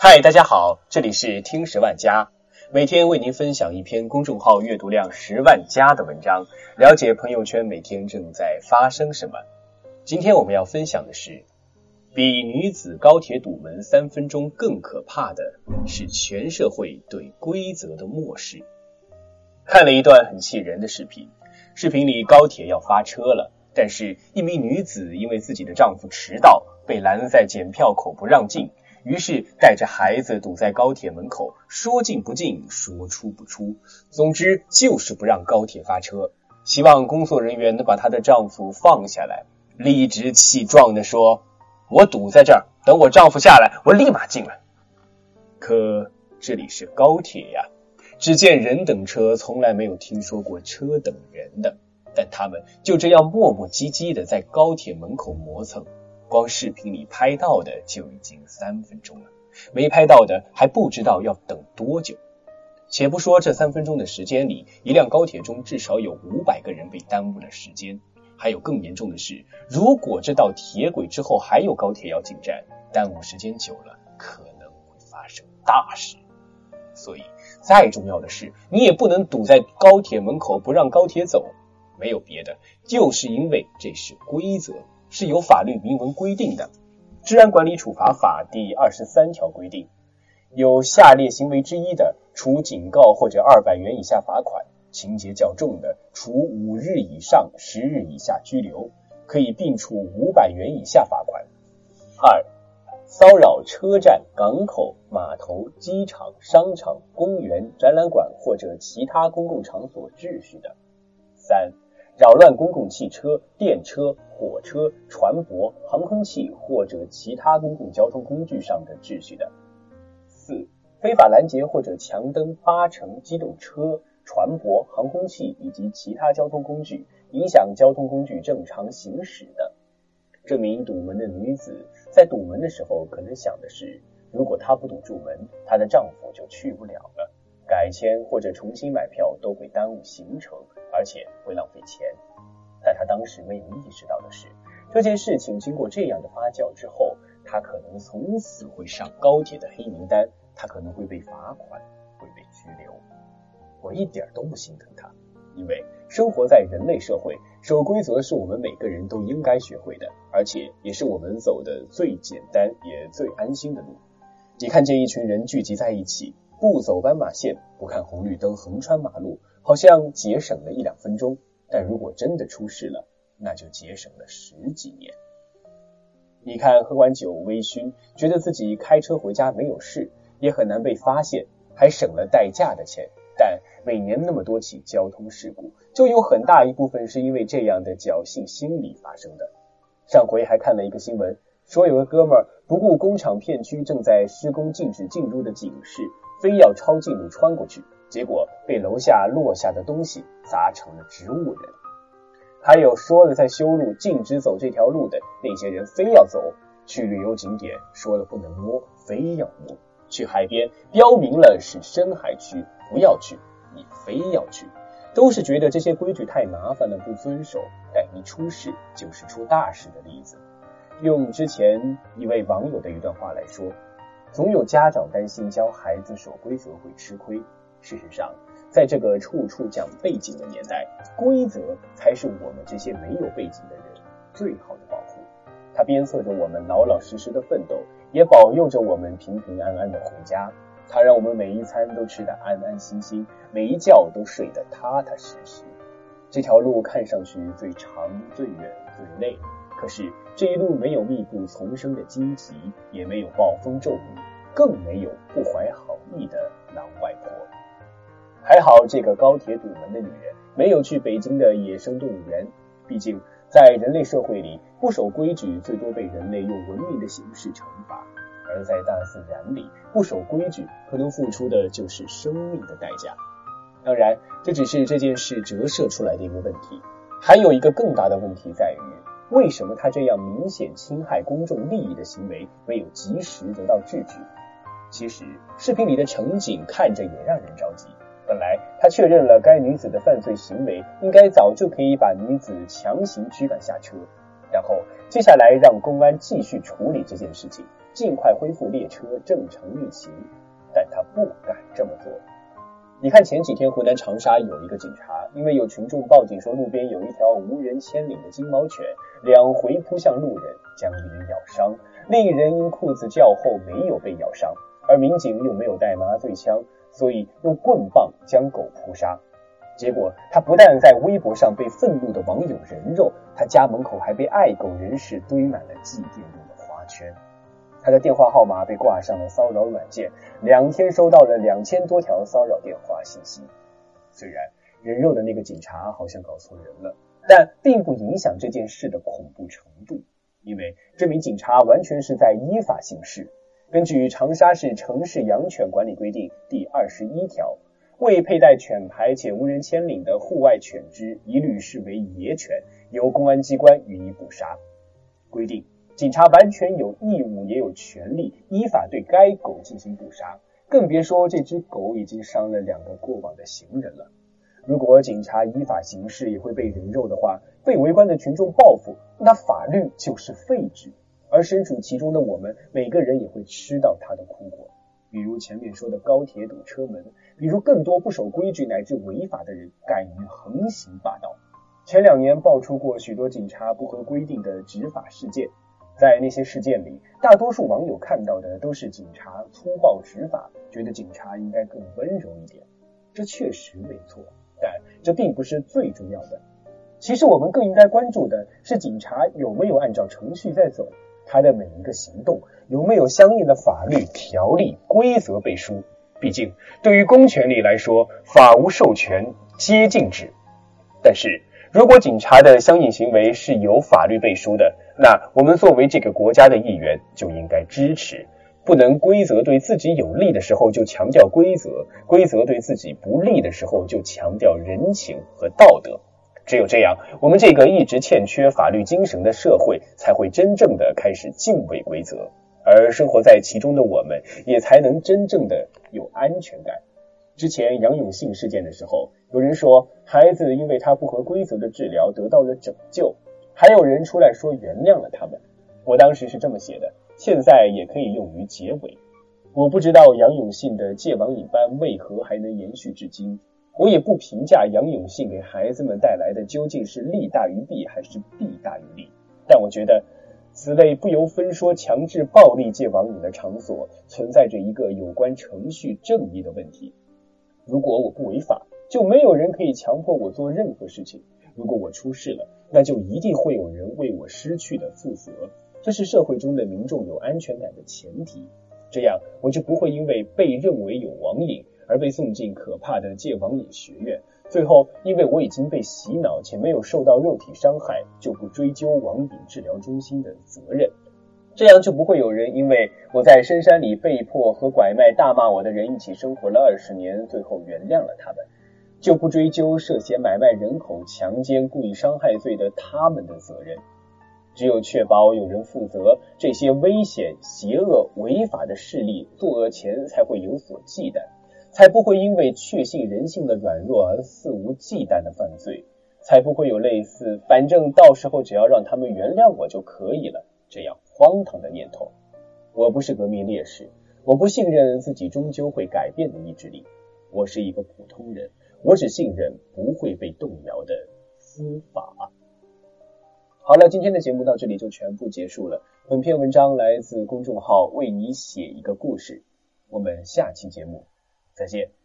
嗨，大家好，这里是听十万加，每天为您分享一篇公众号阅读量十万加的文章，了解朋友圈每天正在发生什么。今天我们要分享的是，比女子高铁堵门三分钟更可怕的是全社会对规则的漠视。看了一段很气人的视频，视频里高铁要发车了，但是一名女子因为自己的丈夫迟到，被拦在检票口不让进。于是带着孩子堵在高铁门口，说进不进，说出不出，总之就是不让高铁发车。希望工作人员能把她的丈夫放下来，理直气壮地说：“我堵在这儿，等我丈夫下来，我立马进来。”可这里是高铁呀，只见人等车，从来没有听说过车等人的，但他们就这样磨磨唧唧的在高铁门口磨蹭。光视频里拍到的就已经三分钟了，没拍到的还不知道要等多久。且不说这三分钟的时间里，一辆高铁中至少有五百个人被耽误了时间。还有更严重的是，如果这道铁轨之后还有高铁要进站，耽误时间久了，可能会发生大事。所以，再重要的是，你也不能堵在高铁门口不让高铁走。没有别的，就是因为这是规则。是有法律明文规定的，《治安管理处罚法》第二十三条规定，有下列行为之一的，处警告或者二百元以下罚款；情节较重的，处五日以上十日以下拘留，可以并处五百元以下罚款。二、骚扰车站、港口、码头、机场、商场、公园、展览馆或者其他公共场所秩序的。三、扰乱公共汽车、电车。火车、船舶、航空器或者其他公共交通工具上的秩序的；四、非法拦截或者强登八乘机动车、船舶、航空器以及其他交通工具，影响交通工具正常行驶的。这名堵门的女子在堵门的时候，可能想的是，如果她不堵住门，她的丈夫就去不了了，改签或者重新买票都会耽误行程，而且会浪费钱。但他当时没有意识到的是，这件事情经过这样的发酵之后，他可能从此会上高铁的黑名单，他可能会被罚款，会被拘留。我一点都不心疼他，因为生活在人类社会，守规则是我们每个人都应该学会的，而且也是我们走的最简单也最安心的路。你看见一群人聚集在一起，不走斑马线，不看红绿灯，横穿马路，好像节省了一两分钟。但如果真的出事了，那就节省了十几年。你看，喝完酒微醺，觉得自己开车回家没有事，也很难被发现，还省了代驾的钱。但每年那么多起交通事故，就有很大一部分是因为这样的侥幸心理发生的。上回还看了一个新闻，说有个哥们儿不顾工厂片区正在施工禁止进入的警示，非要抄近路穿过去。结果被楼下落下的东西砸成了植物人，还有说了在修路禁止走这条路的那些人非要走，去旅游景点说了不能摸非要摸，去海边标明了是深海区不要去，你非要去，都是觉得这些规矩太麻烦了不遵守，但一出事就是出大事的例子。用之前一位网友的一段话来说，总有家长担心教孩子守规则会吃亏。事实上，在这个处处讲背景的年代，规则才是我们这些没有背景的人最好的保护。它鞭策着我们老老实实的奋斗，也保佑着我们平平安安的回家。它让我们每一餐都吃得安安心心，每一觉都睡得踏踏实实。这条路看上去最长、最远、最累，可是这一路没有密布丛生的荆棘，也没有暴风骤雨，更没有不怀好意的。还好，这个高铁堵门的女人没有去北京的野生动物园。毕竟，在人类社会里，不守规矩最多被人类用文明的形式惩罚；而在大自然里，不守规矩可能付出的就是生命的代价。当然，这只是这件事折射出来的一个问题。还有一个更大的问题在于，为什么他这样明显侵害公众利益的行为没有及时得到制止？其实，视频里的乘警看着也让人着急。本来他确认了该女子的犯罪行为，应该早就可以把女子强行驱赶下车，然后接下来让公安继续处理这件事情，尽快恢复列车正常运行。但他不敢这么做。你看前几天湖南长沙有一个警察，因为有群众报警说路边有一条无人牵领的金毛犬，两回扑向路人，将一人咬伤，另一人因裤子较厚没有被咬伤，而民警又没有带麻醉枪，所以用棍棒将狗扑杀。结果他不但在微博上被愤怒的网友人肉，他家门口还被爱狗人士堆满了祭奠用的花圈。他的电话号码被挂上了骚扰软件，两天收到了两千多条骚扰电话信息。虽然人肉的那个警察好像搞错人了，但并不影响这件事的恐怖程度，因为这名警察完全是在依法行事。根据长沙市城市养犬管理规定第二十一条。未佩戴犬牌且无人牵领的户外犬只，一律视为野犬，由公安机关予以捕杀。规定，警察完全有义务也有权利依法对该狗进行捕杀，更别说这只狗已经伤了两个过往的行人了。如果警察依法行事也会被人肉的话，被围观的群众报复，那法律就是废纸，而身处其中的我们每个人也会吃到它的苦果。比如前面说的高铁堵车门，比如更多不守规矩乃至违法的人敢于横行霸道。前两年爆出过许多警察不合规定的执法事件，在那些事件里，大多数网友看到的都是警察粗暴执法，觉得警察应该更温柔一点。这确实没错，但这并不是最重要的。其实我们更应该关注的是警察有没有按照程序在走。他的每一个行动有没有相应的法律条例规则背书？毕竟，对于公权力来说，法无授权皆禁止。但是如果警察的相应行为是有法律背书的，那我们作为这个国家的一员就应该支持，不能规则对自己有利的时候就强调规则，规则对自己不利的时候就强调人情和道德。只有这样，我们这个一直欠缺法律精神的社会才会真正的开始敬畏规则，而生活在其中的我们也才能真正的有安全感。之前杨永信事件的时候，有人说孩子因为他不合规则的治疗得到了拯救，还有人出来说原谅了他们。我当时是这么写的，现在也可以用于结尾。我不知道杨永信的戒网瘾班为何还能延续至今。我也不评价杨永信给孩子们带来的究竟是利大于弊还是弊大于利，但我觉得此类不由分说强制暴力戒网瘾的场所存在着一个有关程序正义的问题。如果我不违法，就没有人可以强迫我做任何事情；如果我出事了，那就一定会有人为我失去的负责。这是社会中的民众有安全感的前提，这样我就不会因为被认为有网瘾。而被送进可怕的戒网瘾学院，最后因为我已经被洗脑且没有受到肉体伤害，就不追究网瘾治疗中心的责任。这样就不会有人因为我在深山里被迫和拐卖大骂我的人一起生活了二十年，最后原谅了他们，就不追究涉嫌买卖人口、强奸、故意伤害罪的他们的责任。只有确保有人负责，这些危险、邪恶、违法的势力作恶前才会有所忌惮。才不会因为确信人性的软弱而肆无忌惮的犯罪，才不会有类似“反正到时候只要让他们原谅我就可以了”这样荒唐的念头。我不是革命烈士，我不信任自己终究会改变的意志力。我是一个普通人，我只信任不会被动摇的司法。好了，今天的节目到这里就全部结束了。本篇文章来自公众号“为你写一个故事”，我们下期节目。再见。